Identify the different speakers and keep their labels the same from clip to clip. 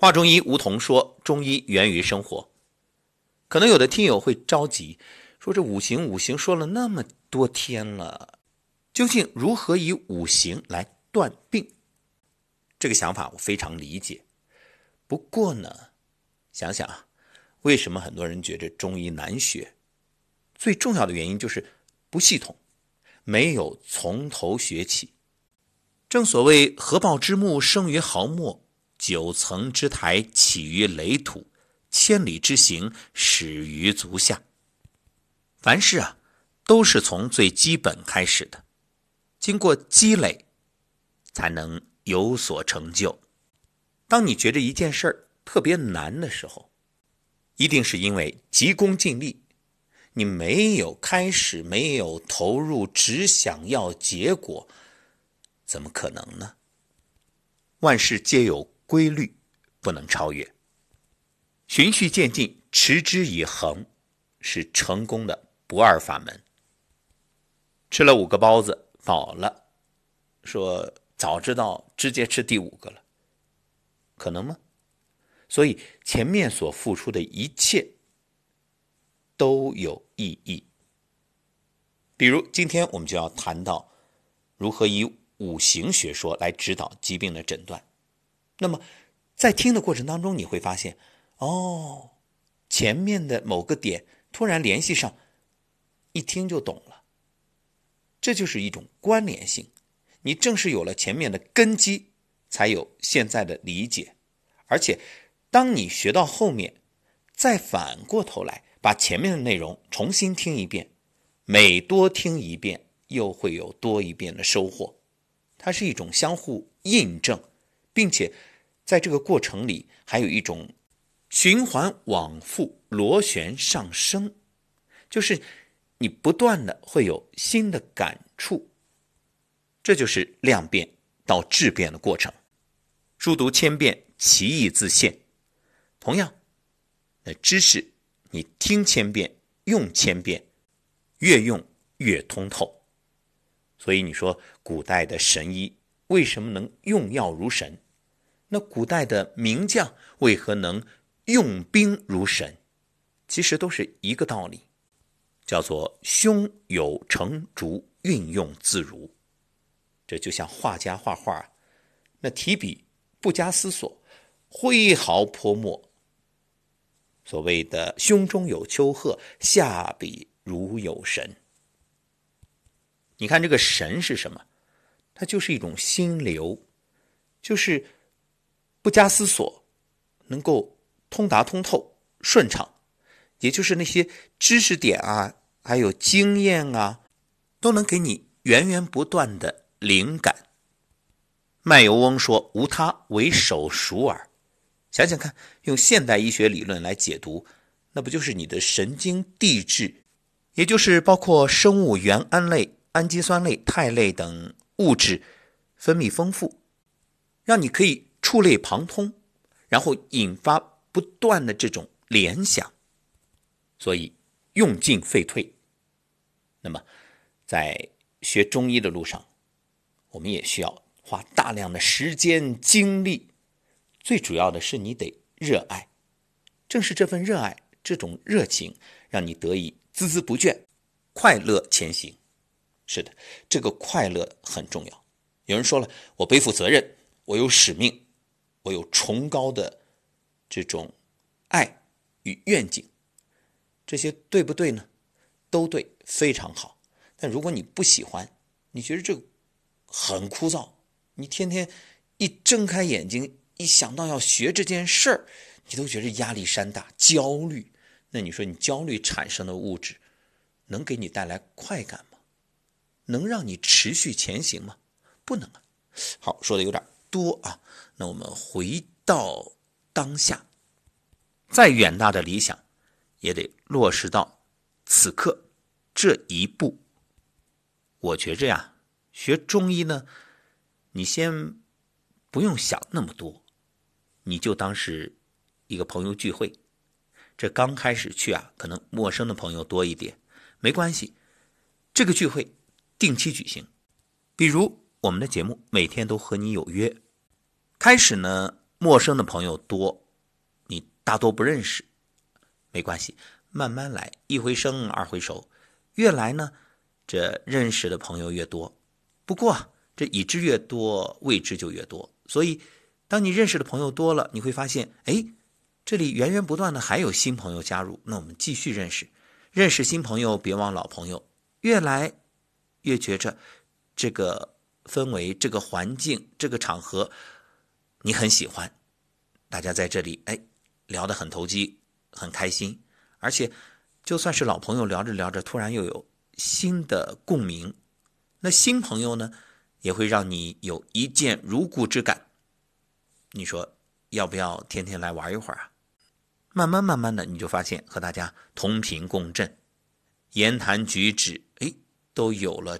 Speaker 1: 华中医吴桐说：“中医源于生活。”可能有的听友会着急，说：“这五行五行说了那么多天了，究竟如何以五行来断病？”这个想法我非常理解。不过呢，想想啊，为什么很多人觉得中医难学？最重要的原因就是不系统，没有从头学起。正所谓“合抱之木，生于毫末”。九层之台起于垒土，千里之行始于足下。凡事啊，都是从最基本开始的，经过积累，才能有所成就。当你觉得一件事儿特别难的时候，一定是因为急功近利，你没有开始，没有投入，只想要结果，怎么可能呢？万事皆有。规律不能超越，循序渐进，持之以恒，是成功的不二法门。吃了五个包子，饱了，说早知道直接吃第五个了，可能吗？所以前面所付出的一切都有意义。比如今天我们就要谈到如何以五行学说来指导疾病的诊断。那么，在听的过程当中，你会发现，哦，前面的某个点突然联系上，一听就懂了。这就是一种关联性。你正是有了前面的根基，才有现在的理解。而且，当你学到后面，再反过头来把前面的内容重新听一遍，每多听一遍，又会有多一遍的收获。它是一种相互印证，并且。在这个过程里，还有一种循环往复、螺旋上升，就是你不断的会有新的感触，这就是量变到质变的过程。书读千遍，其义自现。同样，那知识你听千遍、用千遍，越用越通透。所以你说，古代的神医为什么能用药如神？那古代的名将为何能用兵如神？其实都是一个道理，叫做胸有成竹，运用自如。这就像画家画画，那提笔不加思索，挥毫泼墨。所谓的胸中有丘壑，下笔如有神。你看这个神是什么？它就是一种心流，就是。不加思索，能够通达通透、顺畅，也就是那些知识点啊，还有经验啊，都能给你源源不断的灵感。卖油翁说：“无他，唯手熟耳。”想想看，用现代医学理论来解读，那不就是你的神经递质，也就是包括生物原胺类、氨基酸类、肽类等物质分泌丰富，让你可以。触类旁通，然后引发不断的这种联想，所以用进废退。那么，在学中医的路上，我们也需要花大量的时间精力。最主要的是你得热爱，正是这份热爱，这种热情，让你得以孜孜不倦、快乐前行。是的，这个快乐很重要。有人说了，我背负责任，我有使命。我有崇高的这种爱与愿景，这些对不对呢？都对，非常好。但如果你不喜欢，你觉得这个很枯燥，你天天一睁开眼睛，一想到要学这件事儿，你都觉得压力山大、焦虑。那你说，你焦虑产生的物质能给你带来快感吗？能让你持续前行吗？不能啊。好，说的有点多啊。那我们回到当下，再远大的理想，也得落实到此刻这一步。我觉着呀，学中医呢，你先不用想那么多，你就当是一个朋友聚会。这刚开始去啊，可能陌生的朋友多一点，没关系。这个聚会定期举行，比如我们的节目每天都和你有约。开始呢，陌生的朋友多，你大多不认识，没关系，慢慢来，一回生二回熟，越来呢，这认识的朋友越多。不过这已知越多，未知就越多。所以，当你认识的朋友多了，你会发现，哎，这里源源不断的还有新朋友加入，那我们继续认识，认识新朋友，别忘老朋友。越来越觉着这个氛围、这个环境、这个场合。你很喜欢，大家在这里哎聊得很投机，很开心，而且就算是老朋友聊着聊着，突然又有新的共鸣，那新朋友呢也会让你有一见如故之感。你说要不要天天来玩一会儿啊？慢慢慢慢的，你就发现和大家同频共振，言谈举止都有了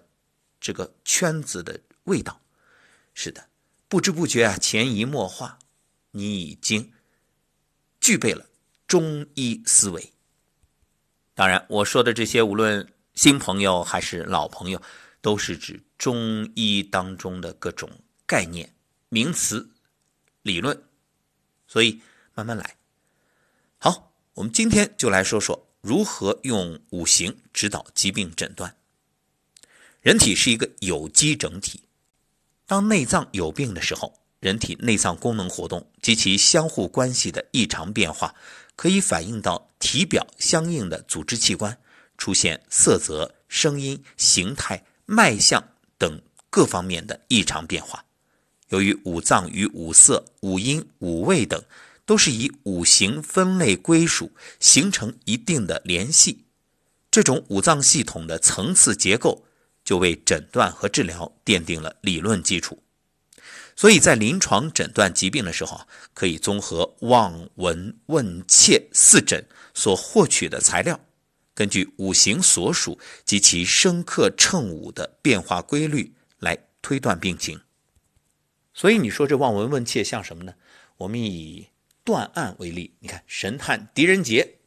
Speaker 1: 这个圈子的味道。是的。不知不觉啊，潜移默化，你已经具备了中医思维。当然，我说的这些，无论新朋友还是老朋友，都是指中医当中的各种概念、名词、理论。所以，慢慢来。好，我们今天就来说说如何用五行指导疾病诊断。人体是一个有机整体。当内脏有病的时候，人体内脏功能活动及其相互关系的异常变化，可以反映到体表相应的组织器官出现色泽、声音、形态、脉象等各方面的异常变化。由于五脏与五色、五音、五味等都是以五行分类归属，形成一定的联系，这种五脏系统的层次结构。就为诊断和治疗奠定了理论基础，所以在临床诊断疾病的时候，可以综合望、闻、问、切四诊所获取的材料，根据五行所属及其生克乘五的变化规律来推断病情。所以你说这望、闻、问、切像什么呢？我们以断案为例，你看神探狄仁杰，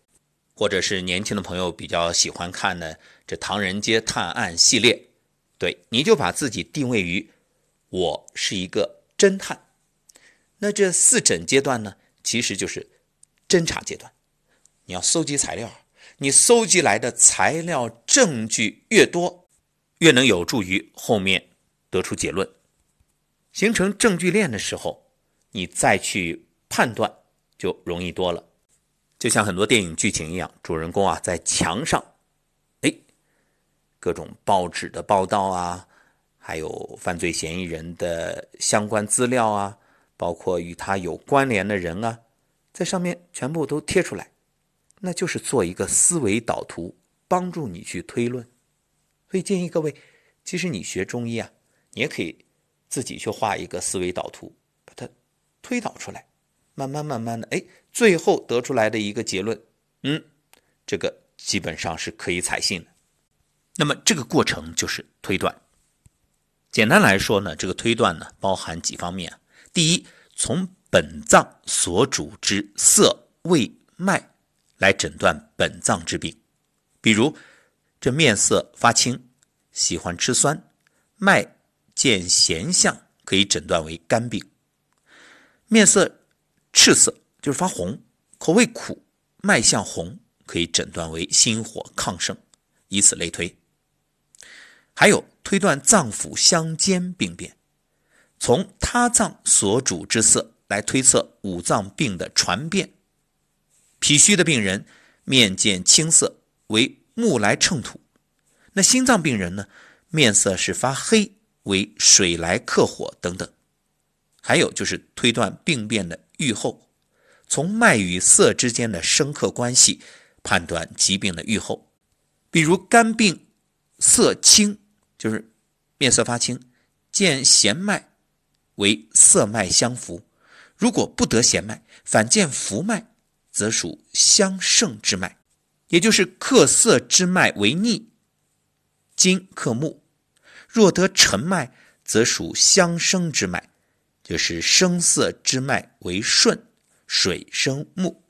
Speaker 1: 或者是年轻的朋友比较喜欢看的这《唐人街探案》系列。对，你就把自己定位于我是一个侦探。那这四诊阶段呢，其实就是侦查阶段。你要搜集材料，你搜集来的材料证据越多，越能有助于后面得出结论，形成证据链的时候，你再去判断就容易多了。就像很多电影剧情一样，主人公啊在墙上。哎各种报纸的报道啊，还有犯罪嫌疑人的相关资料啊，包括与他有关联的人啊，在上面全部都贴出来，那就是做一个思维导图，帮助你去推论。所以建议各位，其实你学中医啊，你也可以自己去画一个思维导图，把它推导出来，慢慢慢慢的，哎，最后得出来的一个结论，嗯，这个基本上是可以采信的。那么这个过程就是推断。简单来说呢，这个推断呢包含几方面。第一，从本脏所主之色、味、脉来诊断本脏之病。比如，这面色发青，喜欢吃酸，脉见咸象，可以诊断为肝病。面色赤色，就是发红，口味苦，脉象红，可以诊断为心火亢盛。以此类推。还有推断脏腑相间病变，从他脏所主之色来推测五脏病的传变。脾虚的病人面见青色，为木来乘土；那心脏病人呢，面色是发黑，为水来克火等等。还有就是推断病变的预后，从脉与色之间的生克关系判断疾病的预后。比如肝病色青。就是面色发青，见弦脉为色脉相符；如果不得弦脉，反见浮脉，则属相胜之脉，也就是克色之脉为逆，金克木；若得沉脉，则属相生之脉，就是生色之脉为顺，水生木。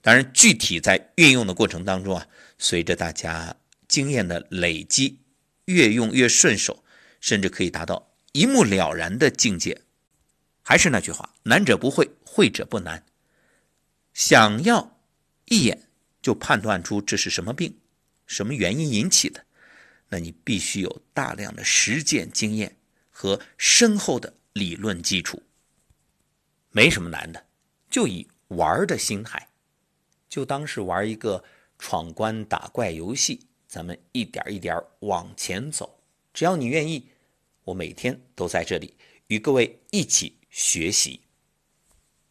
Speaker 1: 当然，具体在运用的过程当中啊，随着大家经验的累积。越用越顺手，甚至可以达到一目了然的境界。还是那句话，难者不会，会者不难。想要一眼就判断出这是什么病，什么原因引起的，那你必须有大量的实践经验和深厚的理论基础。没什么难的，就以玩的心态，就当是玩一个闯关打怪游戏，咱们一点一点往前走。只要你愿意，我每天都在这里与各位一起学习。